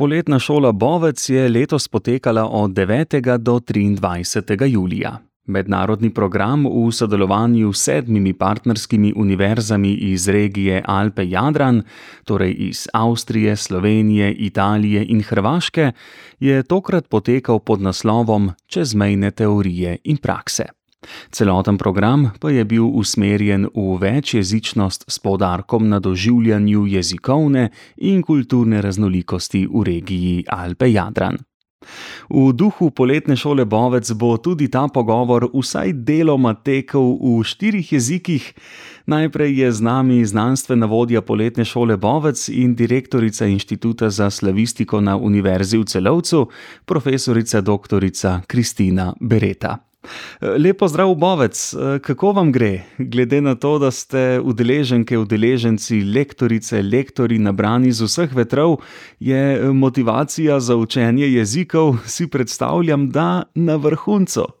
Poletna šola Bovec je letos potekala od 9. do 23. julija. Mednarodni program v sodelovanju s sedmimi partnerskimi univerzami iz regije Alpe-Jadran, torej iz Avstrije, Slovenije, Italije in Hrvaške, je tokrat potekal pod naslovom Čezmejne teorije in prakse. Celoten program pa je bil usmerjen v večjezičnost s poudarkom na doživljanju jezikovne in kulturne raznolikosti v regiji Alpe-Jadran. V duhu poletne šole Bovec bo tudi ta pogovor vsaj deloma tekel v štirih jezikih. Najprej je z nami znanstvena vodja poletne šole Bovec in direktorica Inštituta za slavistiko na Univerzi v Celovcu, profesorica dr. Kristina Bereta. Lepo zdrav, Bovec. Kako vam gre, glede na to, da ste udeleženke, udeleženci, lektorice, lektori nabrani z vseh vetrov, je motivacija za učenje jezikov, si predstavljam, da na vrhuncu.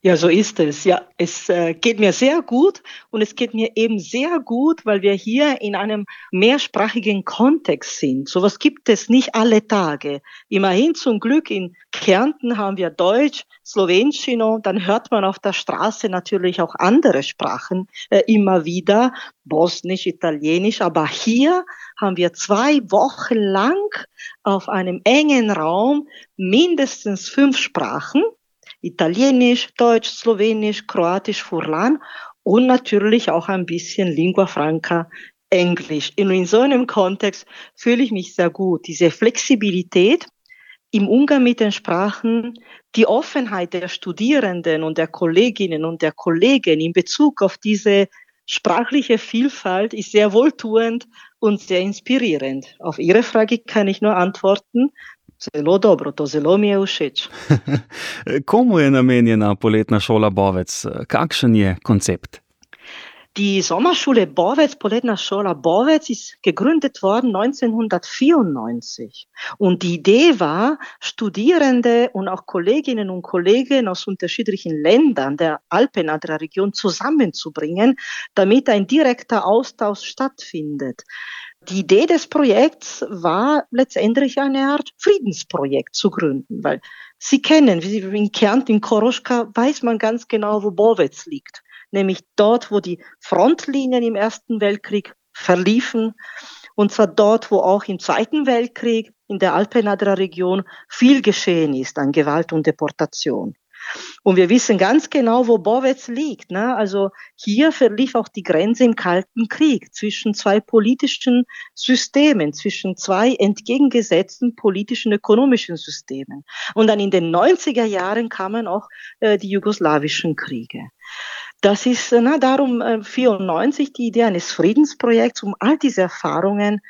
Ja, so ist es. Ja, es äh, geht mir sehr gut und es geht mir eben sehr gut, weil wir hier in einem mehrsprachigen Kontext sind. Sowas gibt es nicht alle Tage. Immerhin zum Glück in Kärnten haben wir Deutsch, Slowenschino, dann hört man auf der Straße natürlich auch andere Sprachen äh, immer wieder, Bosnisch, Italienisch, aber hier haben wir zwei Wochen lang auf einem engen Raum mindestens fünf Sprachen Italienisch, Deutsch, Slowenisch, Kroatisch, Furlan und natürlich auch ein bisschen Lingua Franca, Englisch. Und in so einem Kontext fühle ich mich sehr gut. Diese Flexibilität im Umgang mit den Sprachen, die Offenheit der Studierenden und der Kolleginnen und der Kollegen in Bezug auf diese sprachliche Vielfalt ist sehr wohltuend und sehr inspirierend. Auf Ihre Frage kann ich nur antworten, Zelo dobro, to zelo mi je všeč. Komu je namenjena poletna šola Bovec? Kakšen je koncept? Die Sommerschule Borwitz, Poletna Schola Borwitz, ist gegründet worden 1994. Und die Idee war, Studierende und auch Kolleginnen und Kollegen aus unterschiedlichen Ländern der Alpenadra-Region zusammenzubringen, damit ein direkter Austausch stattfindet. Die Idee des Projekts war letztendlich eine Art Friedensprojekt zu gründen, weil Sie kennen, wie Sie in Kärnten, in Koroschka, weiß man ganz genau, wo Bowetz liegt. Nämlich dort, wo die Frontlinien im Ersten Weltkrieg verliefen. Und zwar dort, wo auch im Zweiten Weltkrieg in der Alpenadra-Region viel geschehen ist an Gewalt und Deportation. Und wir wissen ganz genau, wo Bowetz liegt. Ne? Also hier verlief auch die Grenze im Kalten Krieg zwischen zwei politischen Systemen, zwischen zwei entgegengesetzten politischen, ökonomischen Systemen. Und dann in den 90er Jahren kamen auch äh, die jugoslawischen Kriege. Das ist na, darum äh, 94 die Idee eines Friedensprojekts, um all diese Erfahrungen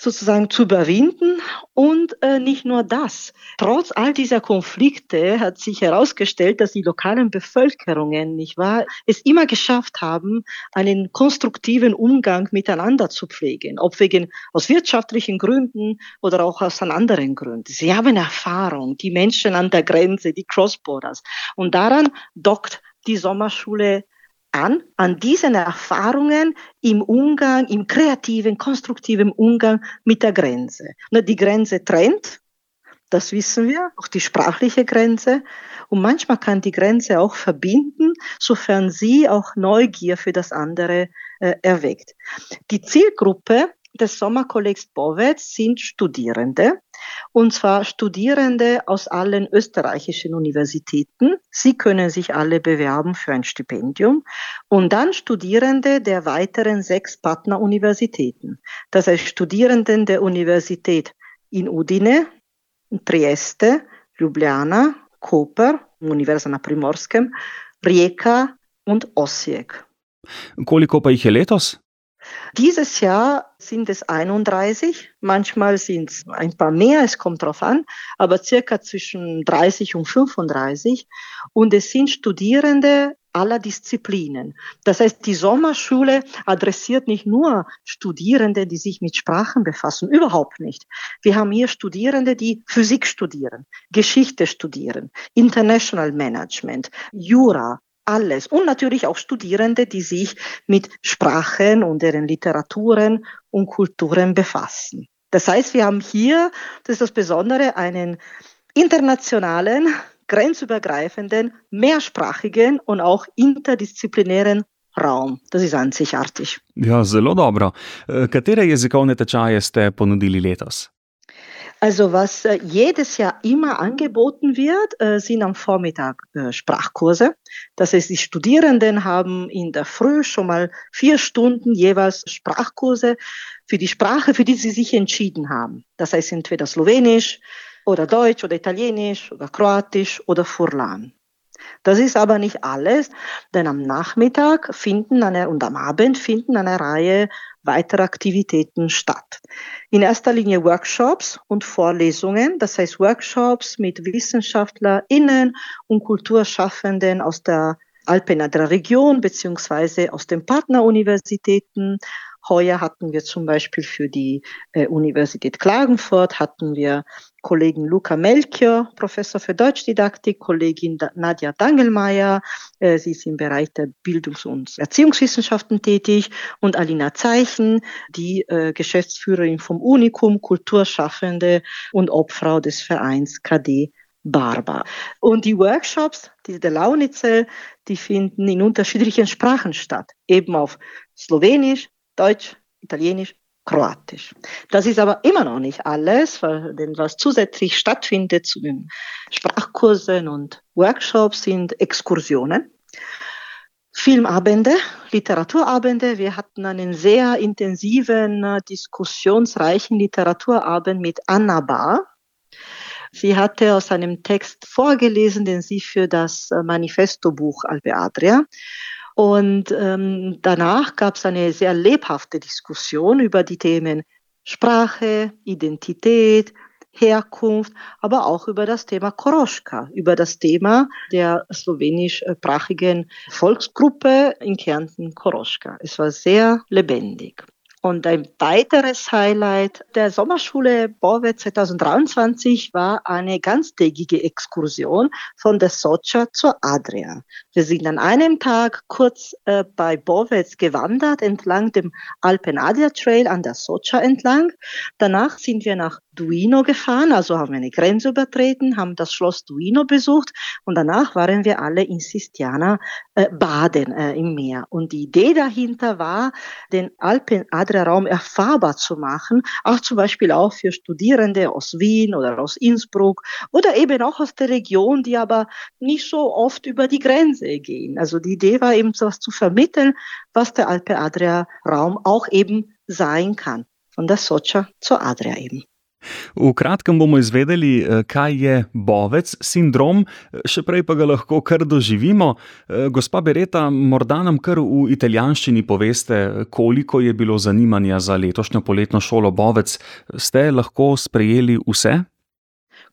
sozusagen zu überwinden. Und äh, nicht nur das. Trotz all dieser Konflikte hat sich herausgestellt, dass die lokalen Bevölkerungen, nicht wahr, es immer geschafft haben, einen konstruktiven Umgang miteinander zu pflegen. Ob wegen aus wirtschaftlichen Gründen oder auch aus anderen Gründen. Sie haben Erfahrung, die Menschen an der Grenze, die Crossborders. Und daran dockt die Sommerschule an, an diesen Erfahrungen im Umgang, im kreativen, konstruktiven Umgang mit der Grenze. Die Grenze trennt, das wissen wir, auch die sprachliche Grenze. Und manchmal kann die Grenze auch verbinden, sofern sie auch Neugier für das andere äh, erweckt. Die Zielgruppe des Sommerkollegs Bowetz sind Studierende, und zwar Studierende aus allen österreichischen Universitäten. Sie können sich alle bewerben für ein Stipendium und dann Studierende der weiteren sechs Partneruniversitäten. Das heißt Studierenden der Universität in Udine, Trieste, Ljubljana, Koper, Univerza na Primorskem, Rijeka und Osijek. Koliko pa jih je letos? Dieses Jahr sind es 31, manchmal sind es ein paar mehr, es kommt drauf an, aber circa zwischen 30 und 35. Und es sind Studierende aller Disziplinen. Das heißt, die Sommerschule adressiert nicht nur Studierende, die sich mit Sprachen befassen, überhaupt nicht. Wir haben hier Studierende, die Physik studieren, Geschichte studieren, International Management, Jura, alles. Und natürlich auch Studierende, die sich mit Sprachen und deren Literaturen und Kulturen befassen. Das heißt, wir haben hier, das ist das Besondere, einen internationalen, grenzübergreifenden, mehrsprachigen und auch interdisziplinären Raum. Das ist einzigartig. Ja, zelo dobro. Katere jezikovne tečaje ste ponudili letos? Also was äh, jedes Jahr immer angeboten wird, äh, sind am Vormittag äh, Sprachkurse. Das heißt, die Studierenden haben in der Früh schon mal vier Stunden jeweils Sprachkurse für die Sprache, für die sie sich entschieden haben. Das heißt entweder Slowenisch oder Deutsch oder Italienisch oder Kroatisch oder Furlan. Das ist aber nicht alles, denn am Nachmittag finden eine, und am Abend finden eine Reihe weiterer Aktivitäten statt. In erster Linie Workshops und Vorlesungen, das heißt Workshops mit WissenschaftlerInnen und Kulturschaffenden aus der Alpenadrer Region beziehungsweise aus den Partneruniversitäten Heuer hatten wir zum Beispiel für die äh, Universität Klagenfurt hatten wir Kollegen Luca Melchior, Professor für Deutschdidaktik, Kollegin Nadja Dangelmeier, äh, sie ist im Bereich der Bildungs- und Erziehungswissenschaften tätig und Alina Zeichen, die äh, Geschäftsführerin vom Unikum, Kulturschaffende und Obfrau des Vereins KD Barber. Und die Workshops, die der Launitzel, die finden in unterschiedlichen Sprachen statt, eben auf Slowenisch, Deutsch, Italienisch, Kroatisch. Das ist aber immer noch nicht alles, denn was zusätzlich stattfindet zu den Sprachkursen und Workshops sind Exkursionen. Filmabende, Literaturabende. Wir hatten einen sehr intensiven, diskussionsreichen Literaturabend mit Anna Bahr. Sie hatte aus einem Text vorgelesen, den sie für das Manifesto-Buch Alpe Adria und ähm, danach gab es eine sehr lebhafte Diskussion über die Themen Sprache, Identität, Herkunft, aber auch über das Thema Koroschka, über das Thema der slowenischsprachigen Volksgruppe in Kärnten Koroschka. Es war sehr lebendig. Und ein weiteres Highlight der Sommerschule Borwe 2023 war eine ganztägige Exkursion von der Socha zur Adria. Wir sind an einem Tag kurz äh, bei Borwitz gewandert, entlang dem Alpen-Adria Trail an der Socha entlang. Danach sind wir nach Duino gefahren, also haben wir eine Grenze übertreten, haben das Schloss Duino besucht und danach waren wir alle in Sistiana äh, baden äh, im Meer. Und die Idee dahinter war, den Alpen-Adria-Raum erfahrbar zu machen, auch zum Beispiel auch für Studierende aus Wien oder aus Innsbruck oder eben auch aus der Region, die aber nicht so oft über die Grenze gehen. Also die Idee war eben, was zu vermitteln, was der Alpe-Adria-Raum auch eben sein kann. Von der Socha zur Adria eben. V kratkem bomo izvedeli, eh, kaj je bovec sindrom, še prej pa ga lahko kar doživimo. Eh, gospa Bereta, morda nam kar v italijanščini poveste, koliko je bilo zanimanja za letošnjo poletno šolo Bovec. Ste lahko sprejeli vse?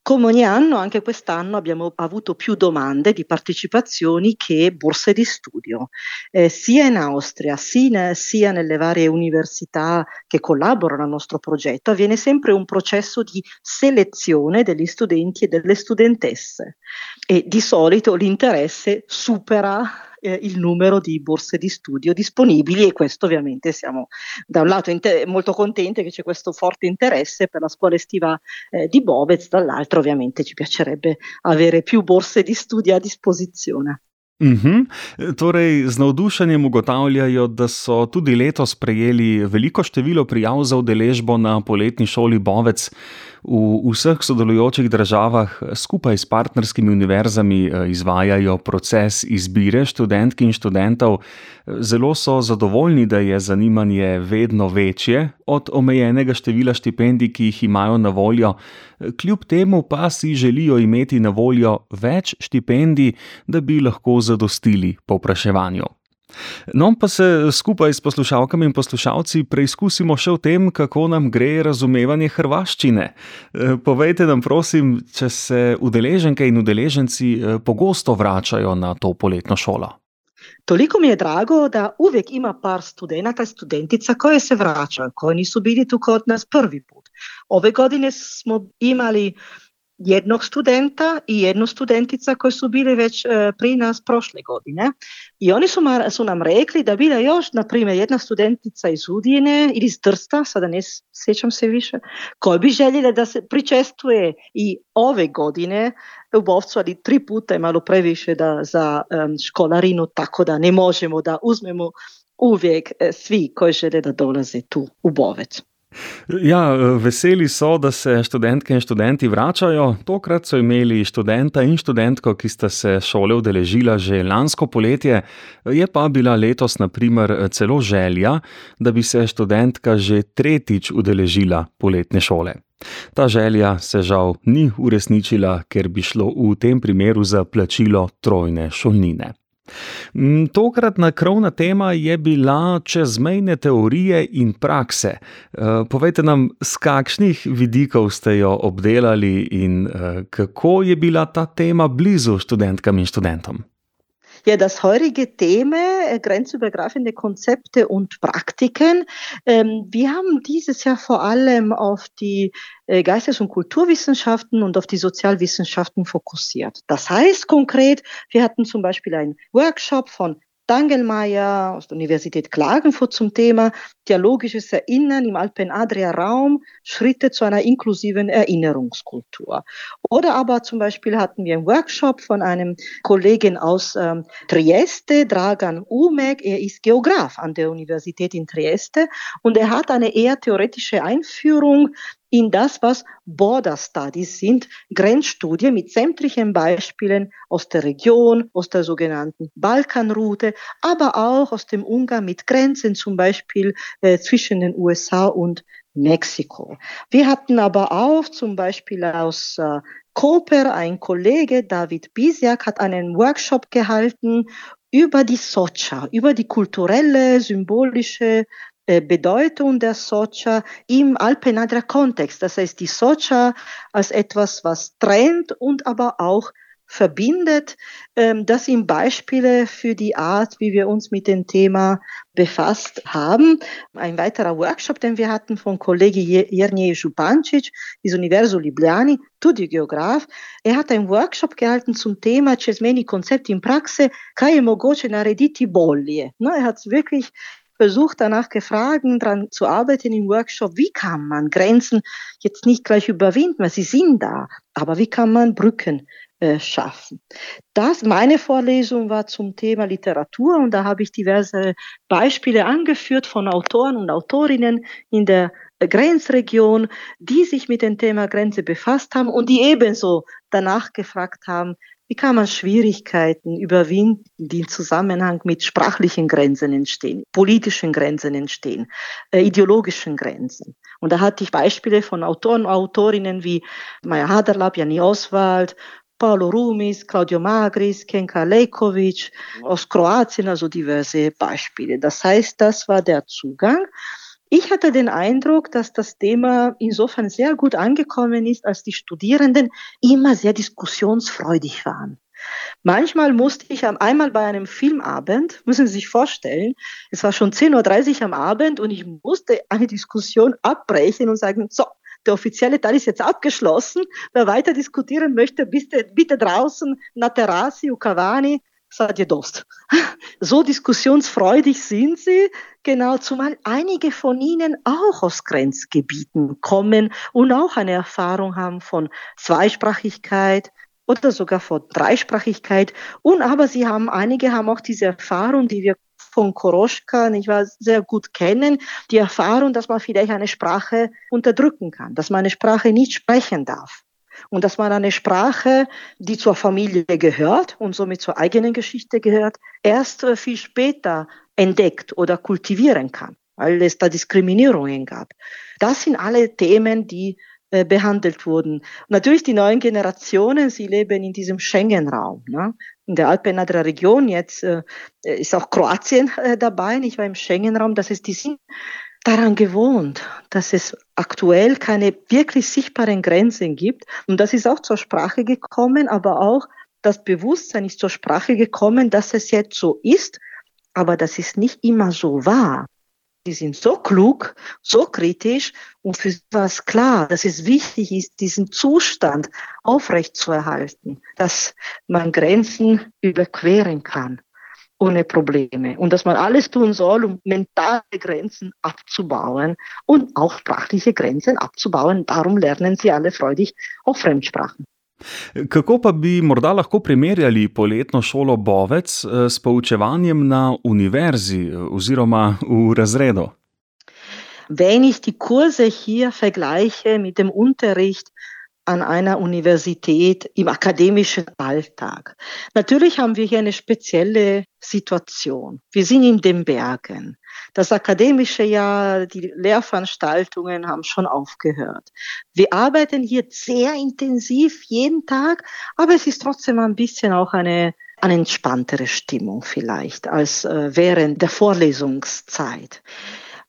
Come ogni anno, anche quest'anno abbiamo avuto più domande di partecipazioni che borse di studio, eh, sia in Austria sia, sia nelle varie università che collaborano al nostro progetto. Avviene sempre un processo di selezione degli studenti e delle studentesse e di solito l'interesse supera eh, il numero di borse di studio disponibili e questo ovviamente siamo da un lato inter- molto contenti che c'è questo forte interesse per la scuola estiva eh, di Bovez, dall'altro ovviamente ci piacerebbe avere più borse di studio a disposizione. Uhum. Torej, z navdušenjem ugotavljajo, da so tudi letos prejeli veliko število prijav za udeležbo na poletni šoli Bovec. V vseh sodelujočih državah skupaj s partnerskimi univerzami eh, izvajajo proces izbire študentk in študentov. Zelo so zadovoljni, da je zanimanje vedno večje od omejenega števila štipendij, ki jih imajo na voljo. Kljub temu pa si želijo imeti na voljo več štipendij, da bi lahko zadostili povpraševanju. No, pa se skupaj s poslušalkami in poslušalci preizkusimo še v tem, kako nam gre razumevanje hrvaščine. Eh, povejte nam, prosim, če se udeleženke in udeleženci eh, pogosto vračajo na to poletno šolo. Toliko mi je drago, da uvijek ima par studenata i studentica koje se vraćaju, koji nisu bili tu kod nas prvi put. Ove godine smo imali jednog studenta i jednu studentica koji su bili već e, pri nas prošle godine. I oni su, su nam rekli da bila još, na primjer, jedna studentica iz Udine ili iz Trsta, sada ne sjećam se više, koja bi željela da se pričestuje i ove godine u Bovcu, ali tri puta je malo previše da, za um, školarinu, tako da ne možemo da uzmemo uvijek e, svi koji žele da dolaze tu u Bovec. Ja, veseli so, da se študentke in študenti vračajo. Tokrat so imeli študenta in študentko, ki sta se šole udeležila že lansko poletje, je pa bila letos, naprimer, celo želja, da bi se študentka že tretjič udeležila poletne šole. Ta želja se žal ni uresničila, ker bi šlo v tem primeru za plačilo trojne šolnine. Mm, tokratna krovna tema je bila čezmejne teorije in prakse. Eh, povejte nam, z kakšnih vidikov ste jo obdelali in eh, kako je bila ta tema blizu študentkam in študentom? Ja, das heutige Thema, äh, grenzübergreifende Konzepte und Praktiken. Ähm, wir haben dieses Jahr vor allem auf die äh, Geistes- und Kulturwissenschaften und auf die Sozialwissenschaften fokussiert. Das heißt konkret, wir hatten zum Beispiel einen Workshop von Dangelmeier aus der Universität Klagenfurt zum Thema Dialogisches Erinnern im Alpen-Adria-Raum, Schritte zu einer inklusiven Erinnerungskultur. Oder aber zum Beispiel hatten wir einen Workshop von einem Kollegen aus ähm, Trieste, Dragan Umek. Er ist Geograf an der Universität in Trieste und er hat eine eher theoretische Einführung in das, was Border Studies sind, Grenzstudien mit sämtlichen Beispielen aus der Region, aus der sogenannten Balkanroute, aber auch aus dem Umgang mit Grenzen, zum Beispiel äh, zwischen den USA und Mexiko. Wir hatten aber auch zum Beispiel aus äh, Koper, ein Kollege, David Bisiak, hat einen Workshop gehalten über die Socha, über die kulturelle, symbolische Bedeutung der Socha im Alpenadria-Kontext. Das heißt, die Socha als etwas, was trennt und aber auch verbindet. Ähm, das sind Beispiele für die Art, wie wir uns mit dem Thema befasst haben. Ein weiterer Workshop, den wir hatten von Kollege Jernej Župancic des Universo Ljubljani, Studiogeograf. Er hat einen Workshop gehalten zum Thema Cesmeni Konzept in Praxe, kaj je mogoče narediti bolje. Er hat wirklich versucht, danach gefragt, daran zu arbeiten im Workshop, wie kann man Grenzen jetzt nicht gleich überwinden, weil sie sind da, aber wie kann man Brücken äh, schaffen. Das, meine Vorlesung war zum Thema Literatur und da habe ich diverse Beispiele angeführt von Autoren und Autorinnen in der Grenzregion, die sich mit dem Thema Grenze befasst haben und die ebenso danach gefragt haben, wie kann man Schwierigkeiten überwinden, die im Zusammenhang mit sprachlichen Grenzen entstehen, politischen Grenzen entstehen, äh, ideologischen Grenzen? Und da hatte ich Beispiele von Autoren und Autorinnen wie Maja Haderlab, Jani Oswald, Paolo Rumis, Claudio Magris, Kenka Lejkovic, aus Kroatien, also diverse Beispiele. Das heißt, das war der Zugang. Ich hatte den Eindruck, dass das Thema insofern sehr gut angekommen ist, als die Studierenden immer sehr diskussionsfreudig waren. Manchmal musste ich einmal bei einem Filmabend, müssen Sie sich vorstellen, es war schon 10.30 Uhr am Abend und ich musste eine Diskussion abbrechen und sagen, so, der offizielle Teil ist jetzt abgeschlossen. Wer weiter diskutieren möchte, bitte, bitte draußen, na Terrassi, Ukavani, seid ihr Durst. So diskussionsfreudig sind sie, genau, zumal einige von ihnen auch aus Grenzgebieten kommen und auch eine Erfahrung haben von Zweisprachigkeit oder sogar von Dreisprachigkeit. Und aber sie haben, einige haben auch diese Erfahrung, die wir von Koroschka nicht wahr, sehr gut kennen, die Erfahrung, dass man vielleicht eine Sprache unterdrücken kann, dass man eine Sprache nicht sprechen darf und dass man eine Sprache, die zur Familie gehört und somit zur eigenen Geschichte gehört, erst äh, viel später entdeckt oder kultivieren kann, weil es da Diskriminierungen gab. Das sind alle Themen, die äh, behandelt wurden. Natürlich die neuen Generationen, sie leben in diesem Schengen-Raum. Ne? In der Alpenadria Region jetzt äh, ist auch Kroatien äh, dabei, nicht wahr, im Schengen-Raum. Das heißt, die sind daran gewohnt, dass es aktuell keine wirklich sichtbaren Grenzen gibt. Und das ist auch zur Sprache gekommen, aber auch das Bewusstsein ist zur Sprache gekommen, dass es jetzt so ist, aber das ist nicht immer so wahr. die sind so klug, so kritisch und für sie war es klar, dass es wichtig ist, diesen Zustand aufrechtzuerhalten, dass man Grenzen überqueren kann ohne Probleme und dass man alles tun soll, um mentale Grenzen abzubauen und auch sprachliche Grenzen abzubauen. Darum lernen sie alle freudig auch Fremdsprachen. Kako pa bi morda lahko primerjali poletno šolo Bovec eh, s poučevanjem na univerzi eh, oziroma v razredu? Wenn ich die Kurse hier vergleiche mit dem Unterricht an einer Universität im akademischen Alltag. Natürlich haben wir hier eine spezielle Situation. Wir sind in den Bergen. Das akademische Jahr, die Lehrveranstaltungen haben schon aufgehört. Wir arbeiten hier sehr intensiv jeden Tag, aber es ist trotzdem ein bisschen auch eine eine entspanntere Stimmung vielleicht als äh, während der Vorlesungszeit.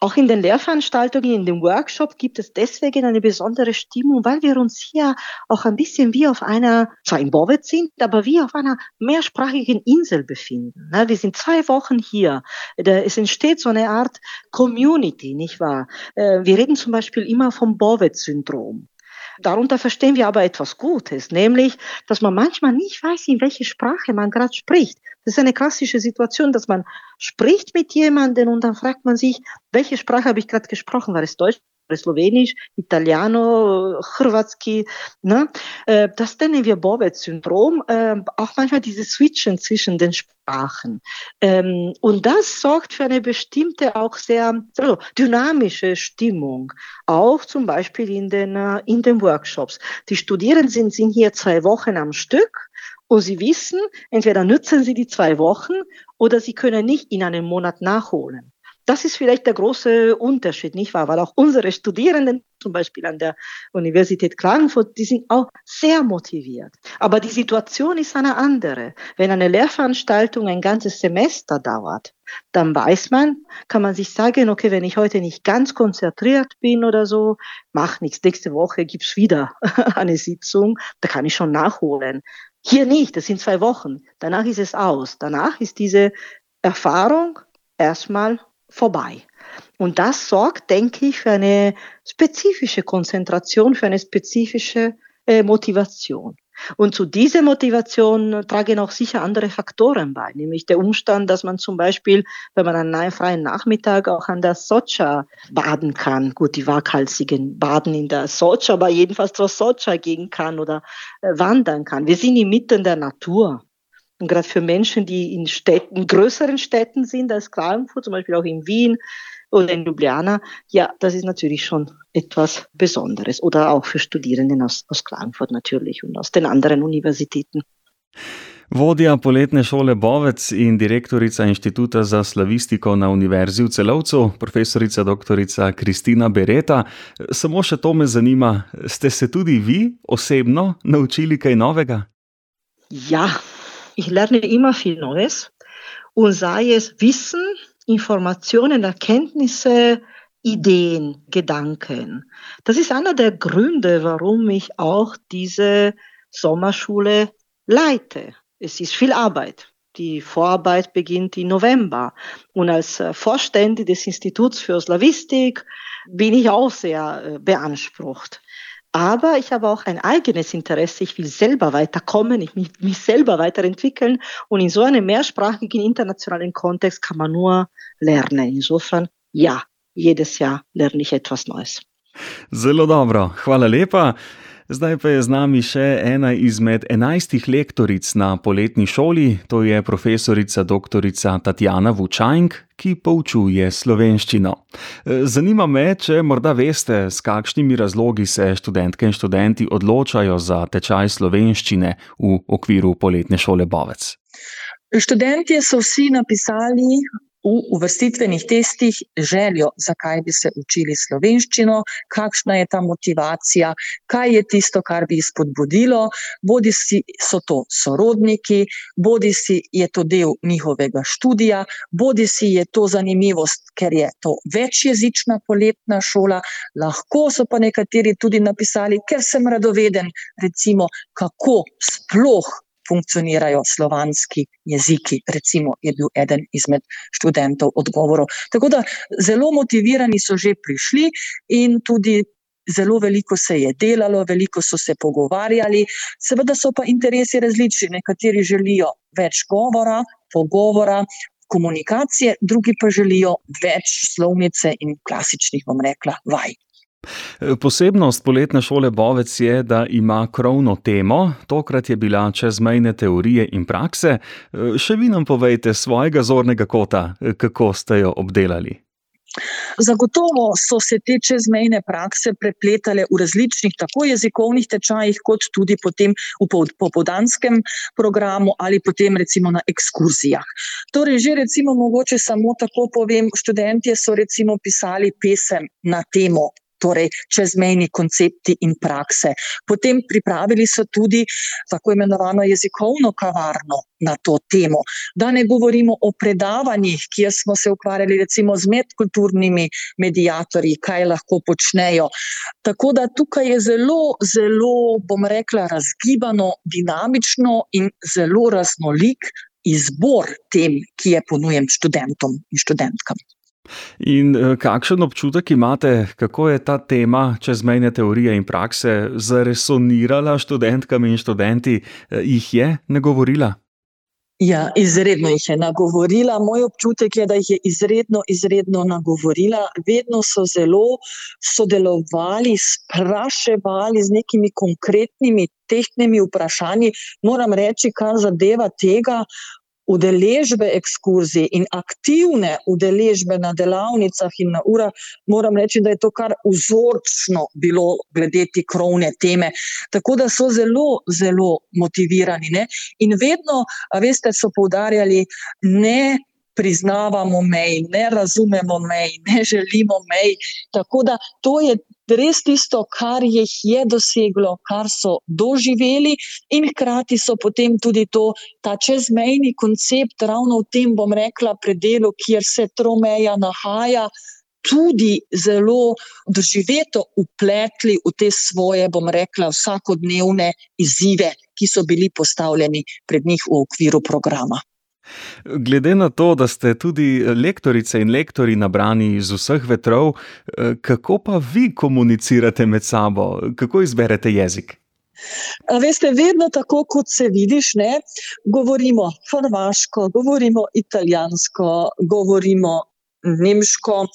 Auch in den Lehrveranstaltungen, in dem Workshop gibt es deswegen eine besondere Stimmung, weil wir uns hier auch ein bisschen wie auf einer, zwar in Bovec sind, aber wie auf einer mehrsprachigen Insel befinden. Wir sind zwei Wochen hier. Es entsteht so eine Art Community, nicht wahr? Äh, wir reden zum Beispiel immer vom Bovec-Syndrom. Darunter verstehen wir aber etwas Gutes, nämlich, dass man manchmal nicht weiß, in welche Sprache man gerade spricht. Das ist eine klassische Situation, dass man spricht mit jemandem und dann fragt man sich, welche Sprache habe ich gerade gesprochen? War es Deutsch? Slowenisch, Italiano, Hrvatski. Ne? Äh, das nennen wir Bovec-Syndrom, äh, auch manchmal dieses Switchen zwischen den Sprachen. Ähm, und das sorgt für eine bestimmte, auch sehr also dynamische Stimmung, auch zum Beispiel in den, äh, in den Workshops. Die Studierenden sind, sind hier zwei Wochen am Stück und sie wissen, entweder nützen sie die zwei Wochen oder sie können nicht in einem Monat nachholen. Das ist vielleicht der große Unterschied, nicht wahr? Weil auch unsere Studierenden, zum Beispiel an der Universität Klagenfurt, die sind auch sehr motiviert. Aber die Situation ist eine andere. Wenn eine Lehrveranstaltung ein ganzes Semester dauert, dann weiß man, kann man sich sagen, okay, wenn ich heute nicht ganz konzentriert bin oder so, mach nichts. Nächste Woche gibt's wieder eine Sitzung, da kann ich schon nachholen. Hier nicht, das sind zwei Wochen. Danach ist es aus. Danach ist diese Erfahrung erstmal vorbei. Und das sorgt, denke ich, für eine spezifische Konzentration, für eine spezifische äh, Motivation. Und zu dieser Motivation tragen auch sicher andere Faktoren bei, nämlich der Umstand, dass man zum Beispiel, wenn man an einem freien Nachmittag auch an der Socha baden kann, gut, die Waghalsigen baden in der Socha, aber jedenfalls zur Socha gehen kann oder äh, wandern kann. Wir sind inmitten der Natur. Und gerade für Menschen, die in Städten, größeren Städten sind als Klagenfurt, zum Beispiel auch in Wien oder in Ljubljana, ja, das ist natürlich schon etwas Besonderes. Oder auch für Studierenden aus, aus Klagenfurt natürlich und aus den anderen Universitäten. Vodja poletne šole Bovec in direktorica Inštituta za slavistiko na Univerzi v Celovcu, profesorica dr. Kristina Bereta. Samo še to me zanima, ste se tudi vi osebno naučili kaj novega? Ja, ich lerne immer viel Neues und sei es Wissen, Informationen, Erkenntnisse, Ideen, Gedanken. Das ist einer der Gründe, warum ich auch diese Sommerschule leite. Es ist viel Arbeit. Die Vorarbeit beginnt im November. Und als Vorstände des Instituts für Slavistik bin ich auch sehr äh, beansprucht. Aber ich habe auch ein eigenes Interesse. Ich will selber weiterkommen, ich mich, mich selber weiterentwickeln. Und in so einem mehrsprachigen internationalen Kontext kann man nur lernen. Insofern, ja, jedes Jahr lerne ich etwas Neues. Zelo dobro, hvala lepa. Zdaj pa je z nami še ena izmed enajstih lektoric na poletni šoli, to je profesorica dr. Tatjana Vučajnk, ki poučuje slovenščino. Zanima me, če morda veste, s kakšnimi razlogi se študentke in študenti odločajo za tečaj slovenščine v okviru poletne šole Bovec. Študentje so vsi napisali v uvrstitvenih testih željo, zakaj bi se učili slovenščino, kakšna je ta motivacija, kaj je tisto, kar bi jih spodbudilo, bodi si so to sorodniki, bodi si je to del njihovega študija, bodi si je to zanimivost, ker je to večjezična poletna šola, lahko so pa nekateri tudi napisali, ker sem radoveden, recimo, kako sploh funkcionirajo slovanski jeziki. Recimo je bil eden izmed študentov odgovorov. Tako da zelo motivirani so že prišli in tudi. Zelo veliko se je delalo, veliko so se pogovarjali, seveda so pa interesi različni. Nekateri želijo več govora, pogovora, komunikacije, drugi pa želijo več slovnice in klasičnih, bom rekla, vaj. Posebnost poletne šole Bovec je, da ima krovno temo, tokrat je bila čezmejne teorije in prakse. Še vi nam povejte svojega zornega kota, kako ste jo obdelali. Zagotovo so se te čezmejne prakse prepletale v različnih, tako jezikovnih tečajih, kot tudi potem v popodanskem programu ali potem recimo na ekskurzijah. Torej, že recimo, mogoče samo tako povem, študentje so recimo pisali pesem na temo torej čezmejni koncepti in prakse. Potem pripravili so tudi tako imenovano jezikovno kavarno na to temo. Da ne govorimo o predavanjih, kjer smo se ukvarjali recimo z medkulturnimi medijatorji, kaj lahko počnejo. Tako da tukaj je zelo, zelo, bom rekla, razgibano, dinamično in zelo raznolik izbor tem, ki je ponujen študentom in študentkam. In eh, kakšen občutek imate, kako je ta tema čezmejne teorije in prakse zaresonirala študentkam in študenti, eh, jih je nagovorila? Ja, izredno jih je nagovorila. Moj občutek je, da jih je izredno, izredno nagovorila. Vedno so zelo sodelovali, spraševali z nekimi konkretnimi, tehnimi vprašanji. Moram reči, kar zadeva tega, udeležbe ekskurzij in aktivne udeležbe na delavnicah in na urah, moram reči, da je to kar vzorčno bilo glede te krovne teme. Tako da so zelo, zelo motivirani. Ne? In vedno, veste, so poudarjali, ne priznavamo mej, ne razumemo mej, ne želimo mej. Tako da to je res tisto, kar jih je doseglo, kar so doživeli, in hkrati so potem tudi to, ta čezmejni koncept, ravno v tem, bom rekla, predelu, kjer se tromeja nahaja. Tudi zelo doživeto upletli v te svoje, bom rekla, vsakodnevne izzive, ki so bili postavljeni pred njih v okviru programa. Glede na to, da ste tudi lektorice in lektori nabrani iz vseh vetrov, eh, kako pa vi komunicirate med sabo, kako izberete jezik? Veste, vedno tako, kot se vidiš, ne? govorimo hrvaško, govorimo italijansko, govorimo nemško.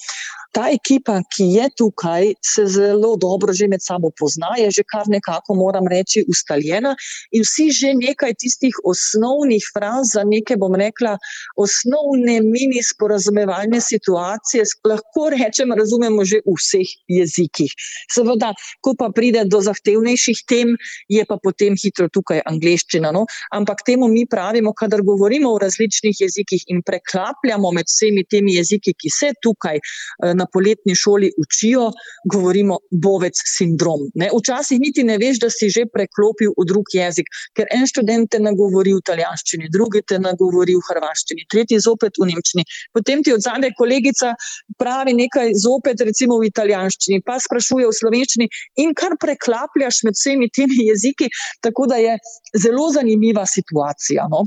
Ta ekipa, ki je tukaj, se zelo dobro že med sabo pozna, je že kar nekako, moram reči, ustaljena in vsi že nekaj tistih osnovnih fraz za neke, bom rekla, osnovne mini sporazumevalne situacije, lahko rečem, razumemo že v vseh jezikih. Seveda, ko pa pride do zahtevnejših tem, je pa potem hitro tukaj angliščina. No? Ampak temu mi pravimo, kadar govorimo o različnih jezikih in preklapljamo med vsemi temi jeziki, ki se tukaj eh, na na poletni šoli učijo, govorimo bovec sindrom. Ne? Včasih niti ne veš, da si že preklopil v drug jezik, ker en študent te nagovori v italijanščini, drugi te nagovori v hrvaščini, tretji zopet v nemščini. Potem ti odzade kolegica pravi nekaj zopet, recimo v italijanščini, pa sprašuje v slovenščini in kar preklapljaš med vsemi temi jeziki, tako da je zelo zanimiva situacija. No?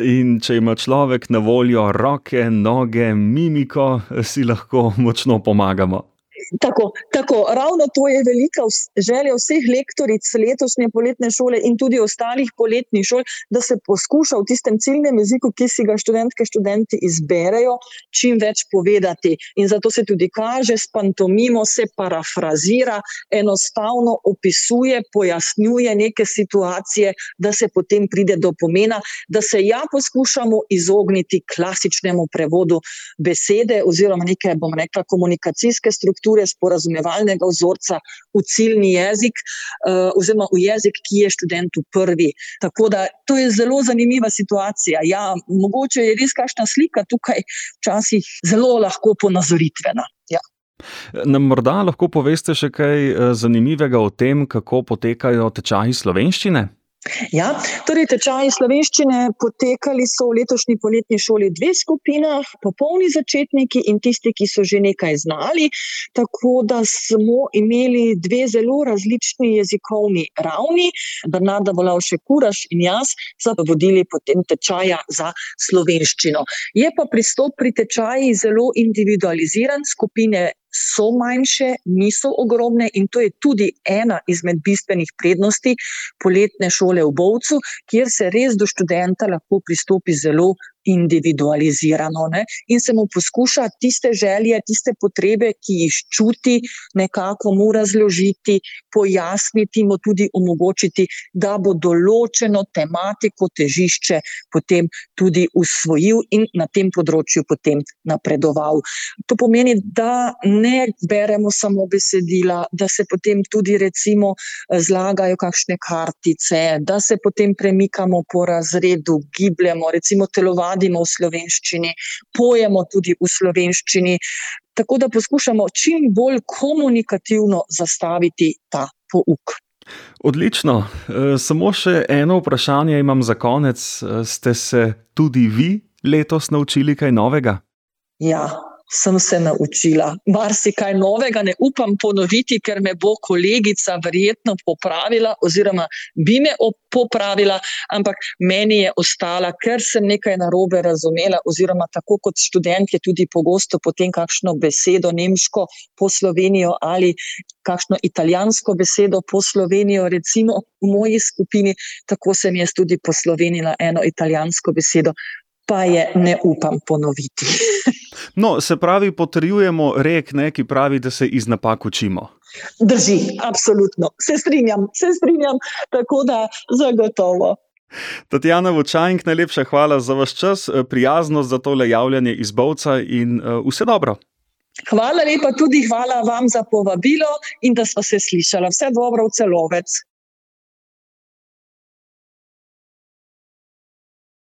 In če ima človek na voljo roke, noge, mimiko, si lahko močno močno pomagamo. Tako, tako, ravno to je velika želja vseh lektoric letošnje poletne šole in tudi ostalih poletnih šol, da se poskuša v tistem ciljnem jeziku, ki si ga študentke in študenti izberejo, čim več povedati. In zato se tudi kaže, s pantomimo se parafrazira, enostavno opisuje, pojasnjuje neke situacije, da se potem pride do pomena, da se ja poskušamo izogniti klasičnemu prevodu besede oziroma neke, bom rekla, komunikacijske strukture strukture sporazumevalnega vzorca v ciljni jezik, uh, oziroma v jezik, ki je študentu prvi. Tako da to je zelo zanimiva situacija. Ja, mogoče je res kakšna slika tukaj, včasih zelo lahko ponazoritvena. Ja. Nam morda lahko poveste še kaj eh, zanimivega o tem, kako potekajo tečaji slovenščine? Ja, torej tečaji slovenščine potekali so v letošnji poletni šoli v dveh skupinah, popolni začetniki in tisti, ki so že nekaj znali. Tako da smo imeli dve zelo različni jezikovni ravni. Bernarda Volavšek Kuraš in jaz smo vodili potem tečaja za slovenščino. Je pa pristop pri tečaji zelo individualiziran, skupine so manjše, niso ogromne in to je tudi ena izmed bistvenih prednosti poletne šole v Bovcu, kjer se res do študenta lahko pristopi zelo individualizirano ne? in se mu poskuša tiste želje, tiste potrebe, ki jih čuti, nekako mu razložiti, pojasniti, mu tudi omogočiti, da bo določeno tematiko, težišče potem tudi usvojil in na tem področju potem napredoval. To pomeni, da ne beremo samo besedila, da se potem tudi recimo zlagajo kakšne kartice, da se potem premikamo po razredu, gibljemo, recimo telovanje vadimo v slovenščini, pojemo tudi v slovenščini, tako da poskušamo čim bolj komunikativno zastaviti ta pouk. Odlično. E, samo še eno vprašanje imam za konec. E, ste se tudi vi letos naučili kaj novega? Ja, sem se naučila. Marsikaj novega ne upam ponoviti, ker me bo kolegica verjetno popravila, oziroma bi me popravila, ampak meni je ostala, ker sem nekaj narobe razumela, oziroma tako kot študent je tudi pogosto potem kakšno besedo nemško po Slovenijo ali kakšno italijansko besedo po Slovenijo, recimo v moji skupini, tako sem jaz tudi poslovenila eno italijansko besedo pa je ne upam ponoviti. No, se pravi, potrjujemo rek, ne, ki pravi, da se iz napak učimo. Drži, absolutno. Se strinjam, se strinjam, tako da zagotovo. Tatjana Vočajnk, najlepša hvala za vaš čas, prijaznost za tole javljanje iz Bovca in uh, vse dobro. Hvala lepa tudi hvala vam za povabilo in da smo se slišali. Vse dobro v celovec.